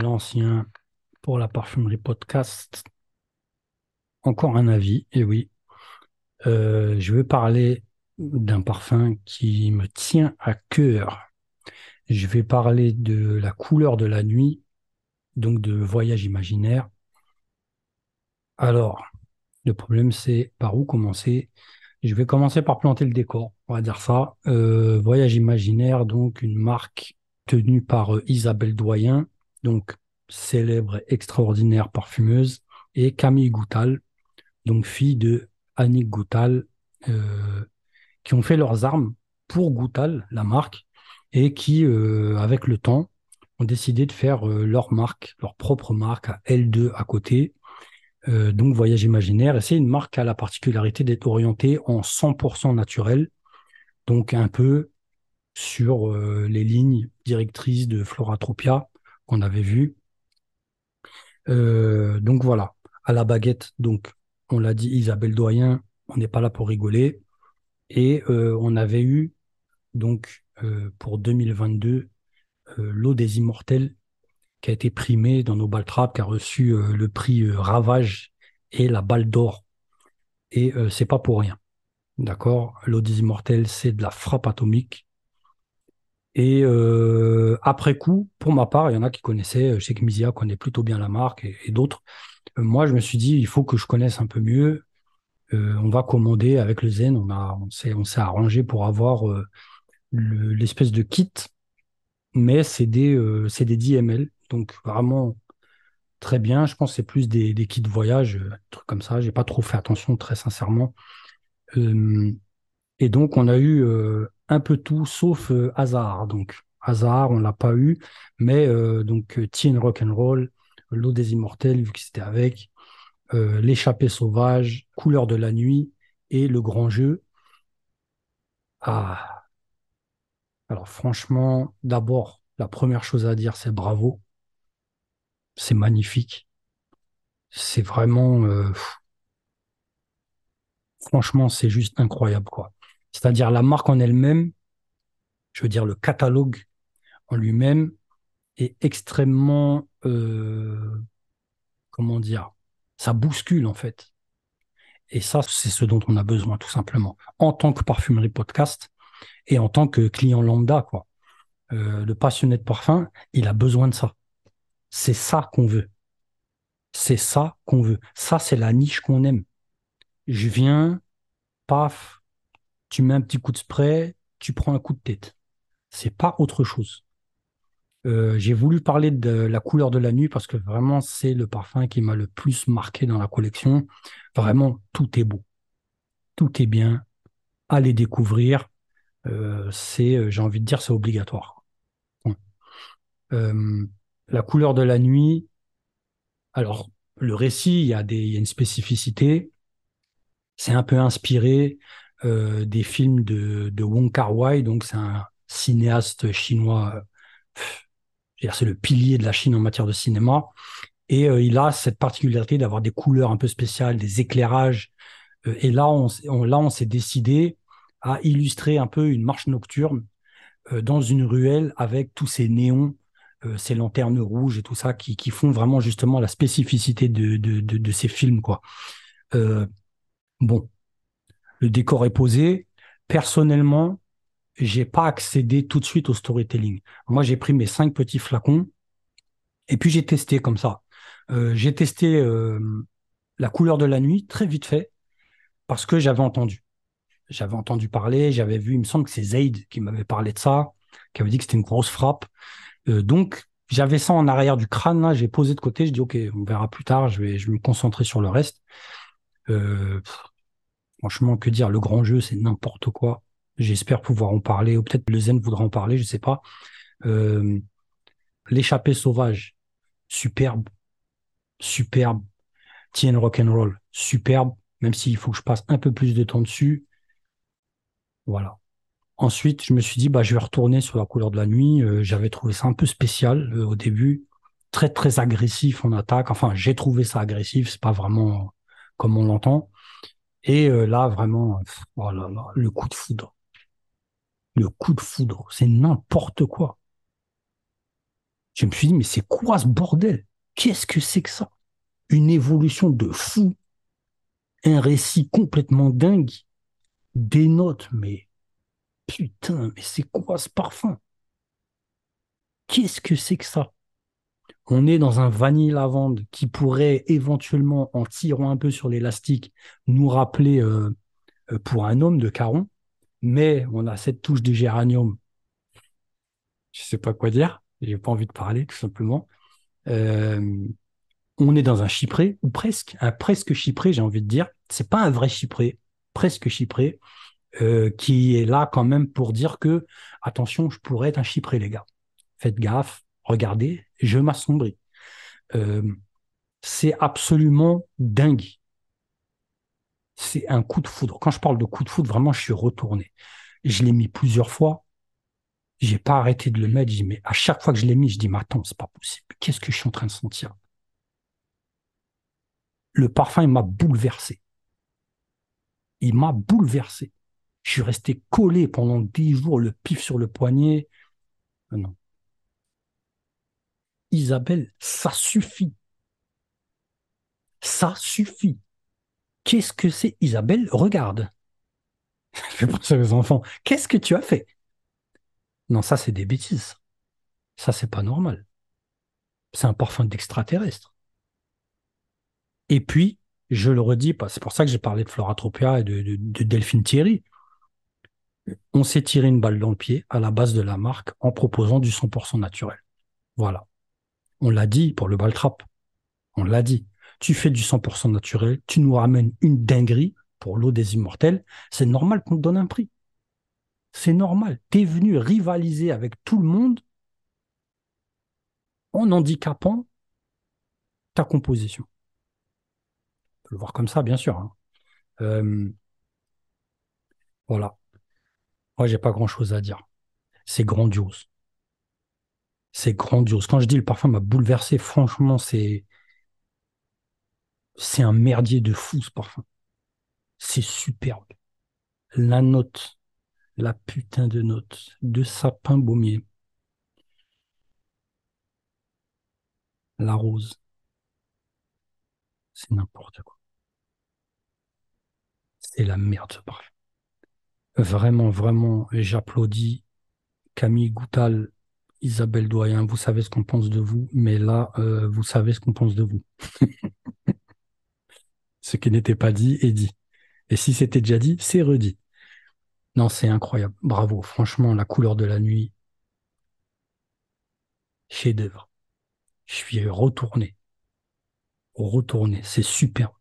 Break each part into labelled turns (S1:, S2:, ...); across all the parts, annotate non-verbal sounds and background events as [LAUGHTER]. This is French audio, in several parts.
S1: l'ancien pour la parfumerie podcast. Encore un avis, et oui. Euh, je vais parler d'un parfum qui me tient à cœur. Je vais parler de la couleur de la nuit, donc de voyage imaginaire. Alors, le problème, c'est par où commencer? Je vais commencer par planter le décor, on va dire ça. Euh, voyage imaginaire, donc une marque tenue par euh, Isabelle Doyen, donc célèbre et extraordinaire parfumeuse, et Camille Goutal, donc fille de Annick Goutal, euh, qui ont fait leurs armes pour Goutal, la marque, et qui, euh, avec le temps, ont décidé de faire leur marque, leur propre marque à L2 à côté. donc Voyage Imaginaire, et c'est une marque qui a la particularité d'être orientée en 100% naturel, donc un peu sur les lignes directrices de Floratropia qu'on avait vues. Euh, donc voilà, à la baguette, donc on l'a dit, Isabelle Doyen, on n'est pas là pour rigoler. Et euh, on avait eu donc euh, pour 2022 l'eau des immortels qui a été primée dans nos baltrap, qui a reçu le prix Ravage et la balle d'or. Et c'est pas pour rien. D'accord? L'eau des immortels, c'est de la frappe atomique. Et euh, après coup, pour ma part, il y en a qui connaissaient, je sais que Misia connaît plutôt bien la marque et, d'autres. Euh, moi, je me suis dit, il faut que je connaisse un peu mieux. Euh, on va commander avec le Zen, on, on s'est, on arrangé pour avoir l'espèce de kit, mais c'est des, c'est des 10 ml, donc vraiment très bien. Je pense que c'est plus des, des kits de voyage, trucs comme ça. J'ai pas trop fait attention, très sincèrement. et donc, on a eu un peu tout sauf euh, hasard. Donc, hasard, on l'a pas eu, mais euh, donc euh, Teen Rock'n'Roll, L'eau des immortels, vu que c'était avec, L'échappée sauvage, Couleur de la nuit et Le grand jeu. Ah. Alors, franchement, d'abord, la première chose à dire, c'est bravo. C'est magnifique. C'est vraiment. Franchement, c'est juste incroyable, quoi. C'est-à-dire la marque en elle-même, je veux dire le catalogue en lui-même est extrêmement, euh, comment dire, ça bouscule en fait. Et ça, c'est ce dont on a besoin tout simplement. En tant que parfumerie podcast et en tant que client lambda, quoi. Euh, le passionné de parfum, il a besoin de ça. C'est ça qu'on veut. C'est ça qu'on veut. Ça, c'est la niche qu'on aime. Je viens, paf, tu mets un petit coup de spray, tu prends un coup de tête. C'est pas autre chose. Euh, j'ai voulu parler de la couleur de la nuit parce que vraiment c'est le parfum qui m'a le plus marqué dans la collection. Vraiment, tout est beau, tout est bien. Allez découvrir. Euh, c'est, euh, j'ai envie de dire, c'est obligatoire. la couleur de la nuit. Alors, le récit, il y a des, il y a une spécificité. C'est un peu inspiré euh, des films de, de Wong Kar Wai, donc c'est un cinéaste chinois, euh, c'est le pilier de la Chine en matière de cinéma, et euh, il a cette particularité d'avoir des couleurs un peu spéciales, des éclairages, et là on, là on s'est décidé à illustrer un peu une marche nocturne dans une ruelle avec tous ces néons, ces lanternes rouges et tout ça qui, qui font vraiment justement la spécificité de, de, de, de ces films quoi. bon, le décor est posé. Personnellement, j'ai pas accédé tout de suite au storytelling. Moi, j'ai pris mes cinq petits flacons et puis j'ai testé comme ça. Euh, j'ai testé euh, la couleur de la nuit très vite fait parce que j'avais entendu. J'avais entendu parler, j'avais vu, il me semble que c'est Zayd qui m'avait parlé de ça, qui avait dit que c'était une grosse frappe. Euh, donc, j'avais ça en arrière du crâne, là, j'ai posé de côté, je dis, OK, on verra plus tard, je vais, je vais me concentrer sur le reste. Franchement, que dire, le grand jeu, c'est n'importe quoi. J'espère pouvoir en parler, ou peut-être le Zen voudra en parler, je sais pas. Euh, L'échappée sauvage, superbe, superbe. Tien rock'n'roll, superbe, même s'il faut que je passe un peu plus de temps dessus. Voilà. Ensuite, je me suis dit, bah, je vais retourner sur la couleur de la nuit. Euh, j'avais trouvé ça un peu spécial euh, au début, très très agressif en attaque. Enfin, j'ai trouvé ça agressif, c'est pas vraiment comme on l'entend. Et euh, là, vraiment, oh le coup de foudre. Le coup de foudre, c'est n'importe quoi. Je me suis dit, mais c'est quoi ce bordel? Qu'est-ce que c'est que ça? Une évolution de fou, un récit complètement dingue, des notes, mais putain, mais c'est quoi ce parfum? Qu'est-ce que c'est que ça? On est dans un vanille lavande qui pourrait éventuellement, en tirant un peu sur l'élastique, nous rappeler euh, euh, pour un homme de Caron, mais on a cette touche de géranium. Je sais pas quoi dire, j'ai pas envie de parler tout simplement. Euh, on est dans un chypré ou presque un presque chypré, j'ai envie de dire. C'est pas un vrai chypré, presque chypré, qui est là quand même pour dire que attention, je pourrais être un chypré les gars faites gaffe, regardez, je m'assombris. Euh, c'est absolument dingue. C'est un coup de foudre. Quand je parle de coup de foudre, vraiment, je suis retourné. Je l'ai mis plusieurs fois. J'ai pas arrêté de le mettre. mais à chaque fois que je l'ai mis, je dis, mais attends, c'est pas possible. Qu'est-ce que je suis en train de sentir? Le parfum, il m'a bouleversé. Il m'a bouleversé. Je suis resté collé pendant dix jours, le pif sur le poignet. Non. Isabelle, ça suffit. Ça suffit. Qu'est-ce que c'est Isabelle, regarde. [LAUGHS] Je vais penser aux enfants. Qu'est-ce que tu as fait? Non, ça c'est des bêtises. Ça c'est pas normal. C'est un parfum d'extraterrestre. Et puis, je le redis, c'est pour ça que j'ai parlé de Floratropia et de, de Delphine Thierry. On s'est tiré une balle dans le pied à la base de la marque en proposant du 100% naturel. Voilà. On l'a dit pour le baltrap. On l'a dit. Tu fais du 100% naturel, tu nous ramènes une dinguerie pour l'eau des immortels. C'est normal qu'on te donne un prix. C'est normal. Tu es venu rivaliser avec tout le monde en handicapant ta composition. On peut le voir comme ça, bien sûr. Hein. Euh, voilà. Moi, j'ai pas grand chose à dire. C'est grandiose c'est grandiose. Quand je dis le parfum m'a bouleversé, franchement, c'est c'est un merdier de fou ce parfum. C'est superbe. La note, la putain de note de sapin baumier. La rose. C'est n'importe quoi. C'est la merde ce parfum. Vraiment, vraiment, j'applaudis Camille Goutal Isabelle Doyen, vous savez ce qu'on pense de vous, mais là, euh, vous savez ce qu'on pense de vous. [LAUGHS] ce qui n'était pas dit est dit. Et si c'était déjà dit, c'est redit. Non, c'est incroyable. Bravo. Franchement, la couleur de la nuit, chef-d'œuvre. Je suis retourné. Retourné. C'est superbe.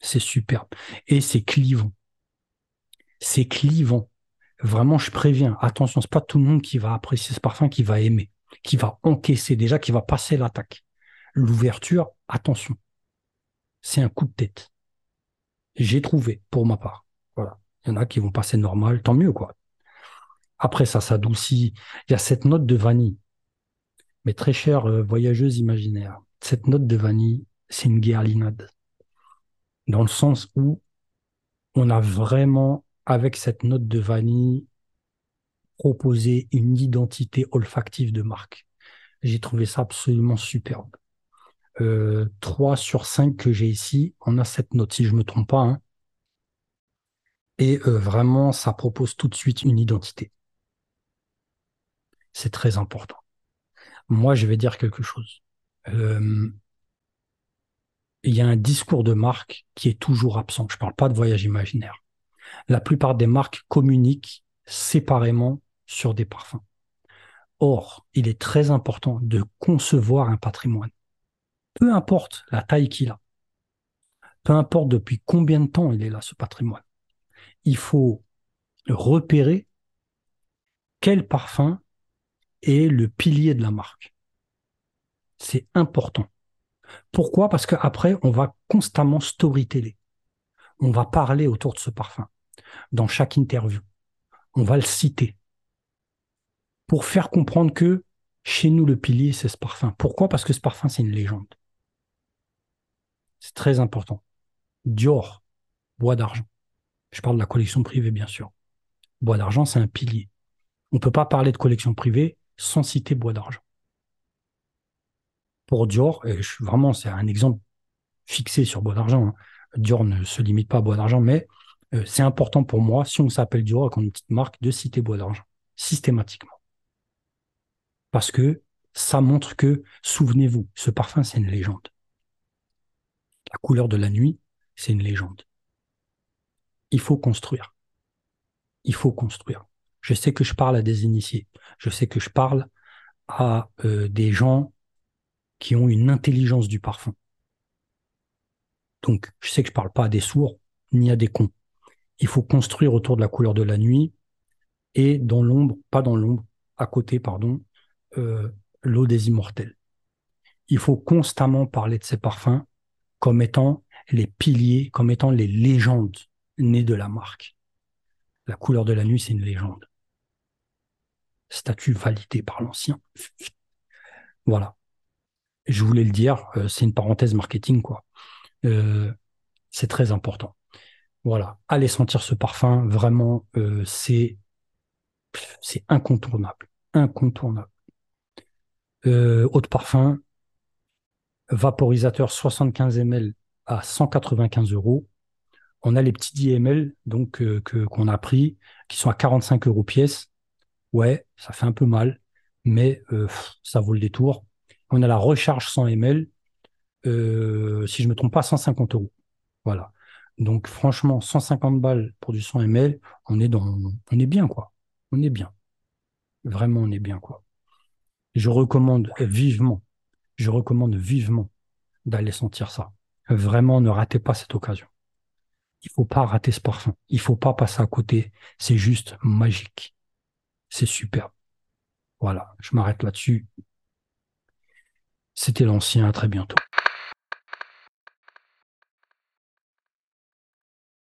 S1: C'est superbe. Et c'est clivant. C'est clivant. Vraiment, je préviens, attention, c'est pas tout le monde qui va apprécier ce parfum, qui va aimer, qui va encaisser déjà, qui va passer l'attaque. L'ouverture, attention, c'est un coup de tête. J'ai trouvé, pour ma part. Voilà. Il y en a qui vont passer normal, tant mieux, quoi. Après, ça s'adoucit. Il y a cette note de vanille. Mais très chère euh, voyageuse imaginaire, cette note de vanille, c'est une guerlinade. Dans le sens où on a vraiment avec cette note de vanille, proposer une identité olfactive de marque. J'ai trouvé ça absolument superbe. Euh, 3 sur 5 que j'ai ici, on a cette note, si je me trompe pas. Hein. Et euh, vraiment, ça propose tout de suite une identité. C'est très important. Moi, je vais dire quelque chose. Euh, il y a un discours de marque qui est toujours absent. Je ne parle pas de voyage imaginaire la plupart des marques communiquent séparément sur des parfums. Or, il est très important de concevoir un patrimoine. Peu importe la taille qu'il a, peu importe depuis combien de temps il est là, ce patrimoine, il faut repérer quel parfum est le pilier de la marque. C'est important. Pourquoi? Parce qu'après, on va constamment storyteller. On va parler autour de ce parfum dans chaque interview. On va le citer pour faire comprendre que chez nous, le pilier, c'est ce parfum. Pourquoi? Parce que ce parfum, c'est une légende. C'est très important. Dior, bois d'argent. Je parle de la collection privée, bien sûr. Bois d'argent, c'est un pilier. On ne peut pas parler de collection privée sans citer bois d'argent. Pour Dior, et je, vraiment, c'est un exemple fixé sur bois d'argent. Hein. Dior ne se limite pas à bois d'argent, mais euh, c'est important pour moi, si on s'appelle Dior comme une petite marque, de citer bois d'argent, systématiquement. Parce que ça montre que, souvenez-vous, ce parfum, c'est une légende. La couleur de la nuit, c'est une légende. Il faut construire. Il faut construire. Je sais que je parle à des initiés. Je sais que je parle à euh, des gens qui ont une intelligence du parfum. Donc, je sais que je parle pas à des sourds ni à des cons. Il faut construire autour de la couleur de la nuit et dans l'ombre, pas dans l'ombre, à côté, pardon, euh, l'eau des immortels. Il faut constamment parler de ces parfums comme étant les piliers, comme étant les légendes nées de la marque. La couleur de la nuit, c'est une légende statut validé par l'ancien. Voilà. Je voulais le dire, euh, c'est une parenthèse marketing, quoi. Euh, c'est très important. Voilà. Allez sentir ce parfum, vraiment, euh, c'est incontournable. Incontournable. autre parfum, vaporisateur 75 ml à 195 euros. On a les petits 10 ml donc que qu'on a pris, qui sont à 45 euros pièce ouais, ça fait un peu mal, mais euh, ça vaut le détour. On a la recharge 100 ml, euh, si je me trompe pas, 150 euros. Voilà. Donc franchement, 150 balles pour du 100 ml, on est dans, on est bien quoi. On est bien. Vraiment, on est bien quoi. Je recommande vivement, je recommande vivement d'aller sentir ça. Vraiment, ne ratez pas cette occasion. Il faut pas rater ce parfum. Il faut pas passer à côté. C'est juste magique. C'est super. Voilà, je m'arrête là-dessus. C'était l'ancien, à très bientôt.